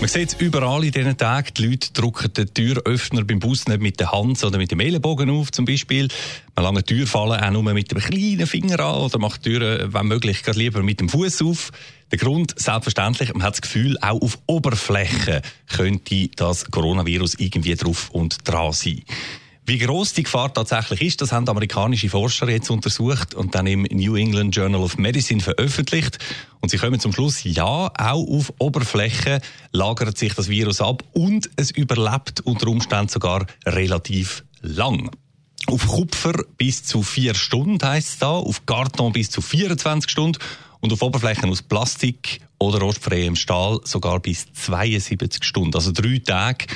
man sieht es überall in diesen Tagen. Die Leute drücken den Türöffner beim Bus nicht mit der Hand, sondern mit dem Ellenbogen auf, zum Beispiel. Man lange Türfallen auch nur mit dem kleinen Finger an oder macht die Türen, wenn möglich, lieber mit dem Fuß auf. Der Grund, selbstverständlich, man hat das Gefühl, auch auf Oberflächen könnte das Coronavirus irgendwie drauf und dran sein. Wie groß die Gefahr tatsächlich ist, das haben amerikanische Forscher jetzt untersucht und dann im New England Journal of Medicine veröffentlicht. Und sie kommen zum Schluss, ja, auch auf Oberflächen lagert sich das Virus ab und es überlebt unter Umständen sogar relativ lang. Auf Kupfer bis zu vier Stunden heißt es da, auf Karton bis zu 24 Stunden und auf Oberflächen aus Plastik oder rostfreiem Stahl sogar bis 72 Stunden, also drei Tage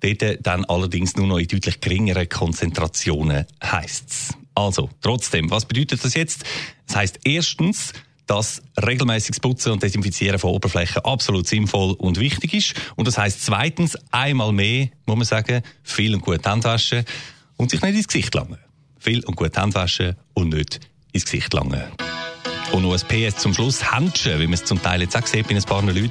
Dort dann allerdings nur noch in deutlich geringeren Konzentrationen heisst's. Also, trotzdem, was bedeutet das jetzt? Das heißt erstens, dass regelmäßiges Putzen und Desinfizieren von Oberflächen absolut sinnvoll und wichtig ist. Und das heißt zweitens, einmal mehr, muss man sagen, viel und gut Handwaschen und sich nicht ins Gesicht langen. Viel und gut Handwaschen und nicht ins Gesicht langen. Und noch ein PS zum Schluss, Händchen, wie man es zum Teil jetzt auch sieht bei ein paar Leuten.